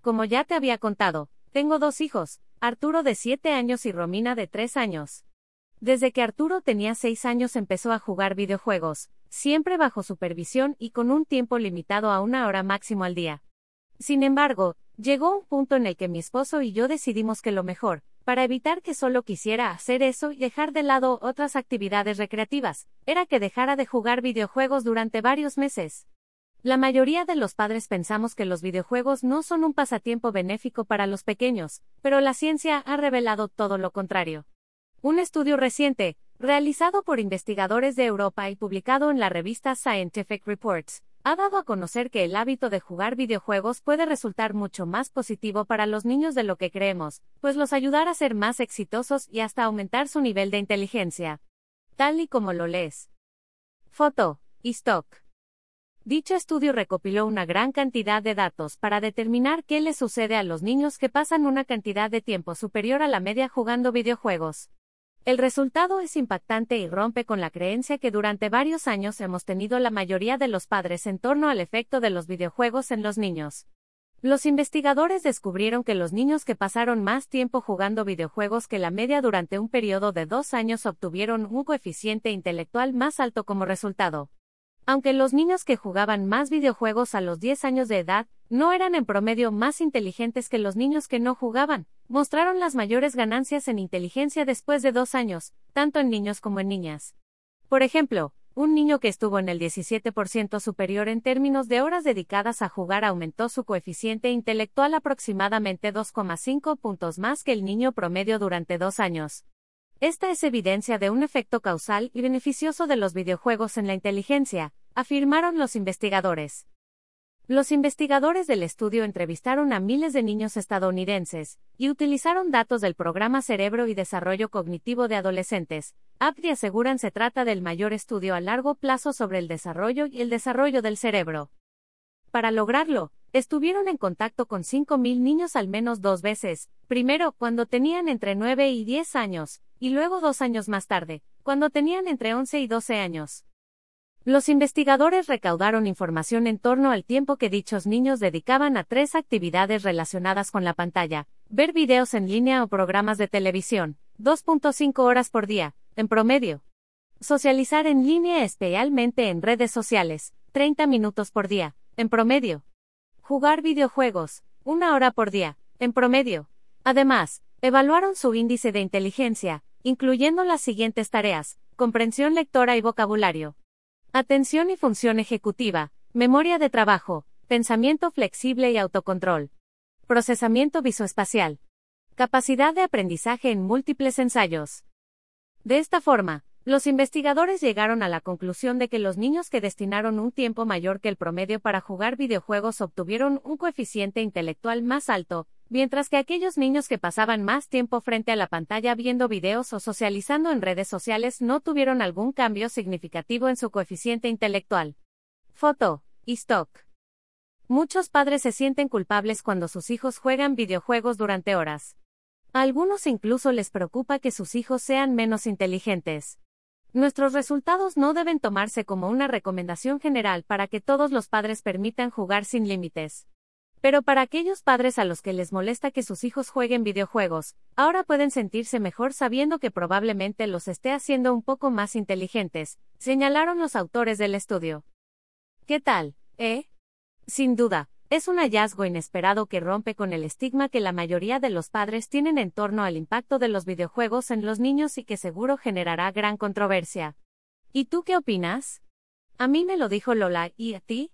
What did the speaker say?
Como ya te había contado, tengo dos hijos, Arturo de 7 años y Romina de 3 años. Desde que Arturo tenía 6 años empezó a jugar videojuegos, siempre bajo supervisión y con un tiempo limitado a una hora máximo al día. Sin embargo, llegó un punto en el que mi esposo y yo decidimos que lo mejor, para evitar que solo quisiera hacer eso y dejar de lado otras actividades recreativas, era que dejara de jugar videojuegos durante varios meses. La mayoría de los padres pensamos que los videojuegos no son un pasatiempo benéfico para los pequeños, pero la ciencia ha revelado todo lo contrario. Un estudio reciente, realizado por investigadores de Europa y publicado en la revista Scientific Reports, ha dado a conocer que el hábito de jugar videojuegos puede resultar mucho más positivo para los niños de lo que creemos, pues los ayudará a ser más exitosos y hasta aumentar su nivel de inteligencia. Tal y como lo lees. Foto. Y stock. Dicho estudio recopiló una gran cantidad de datos para determinar qué le sucede a los niños que pasan una cantidad de tiempo superior a la media jugando videojuegos. El resultado es impactante y rompe con la creencia que durante varios años hemos tenido la mayoría de los padres en torno al efecto de los videojuegos en los niños. Los investigadores descubrieron que los niños que pasaron más tiempo jugando videojuegos que la media durante un periodo de dos años obtuvieron un coeficiente intelectual más alto como resultado. Aunque los niños que jugaban más videojuegos a los 10 años de edad no eran en promedio más inteligentes que los niños que no jugaban, mostraron las mayores ganancias en inteligencia después de dos años, tanto en niños como en niñas. Por ejemplo, un niño que estuvo en el 17% superior en términos de horas dedicadas a jugar aumentó su coeficiente intelectual aproximadamente 2,5 puntos más que el niño promedio durante dos años. Esta es evidencia de un efecto causal y beneficioso de los videojuegos en la inteligencia, afirmaron los investigadores. Los investigadores del estudio entrevistaron a miles de niños estadounidenses y utilizaron datos del programa Cerebro y Desarrollo Cognitivo de Adolescentes. APDI aseguran se trata del mayor estudio a largo plazo sobre el desarrollo y el desarrollo del cerebro. Para lograrlo, estuvieron en contacto con 5.000 niños al menos dos veces, primero cuando tenían entre 9 y 10 años, y luego dos años más tarde, cuando tenían entre 11 y 12 años. Los investigadores recaudaron información en torno al tiempo que dichos niños dedicaban a tres actividades relacionadas con la pantalla, ver videos en línea o programas de televisión, 2.5 horas por día, en promedio. Socializar en línea especialmente en redes sociales, 30 minutos por día, en promedio. Jugar videojuegos, una hora por día, en promedio. Además, evaluaron su índice de inteligencia, incluyendo las siguientes tareas, comprensión lectora y vocabulario, Atención y función ejecutiva, memoria de trabajo, pensamiento flexible y autocontrol. Procesamiento visoespacial. Capacidad de aprendizaje en múltiples ensayos. De esta forma, los investigadores llegaron a la conclusión de que los niños que destinaron un tiempo mayor que el promedio para jugar videojuegos obtuvieron un coeficiente intelectual más alto, mientras que aquellos niños que pasaban más tiempo frente a la pantalla viendo videos o socializando en redes sociales no tuvieron algún cambio significativo en su coeficiente intelectual. Foto. Stock. Muchos padres se sienten culpables cuando sus hijos juegan videojuegos durante horas. A algunos incluso les preocupa que sus hijos sean menos inteligentes. Nuestros resultados no deben tomarse como una recomendación general para que todos los padres permitan jugar sin límites. Pero para aquellos padres a los que les molesta que sus hijos jueguen videojuegos, ahora pueden sentirse mejor sabiendo que probablemente los esté haciendo un poco más inteligentes, señalaron los autores del estudio. ¿Qué tal, eh? Sin duda, es un hallazgo inesperado que rompe con el estigma que la mayoría de los padres tienen en torno al impacto de los videojuegos en los niños y que seguro generará gran controversia. ¿Y tú qué opinas? A mí me lo dijo Lola, ¿y a ti?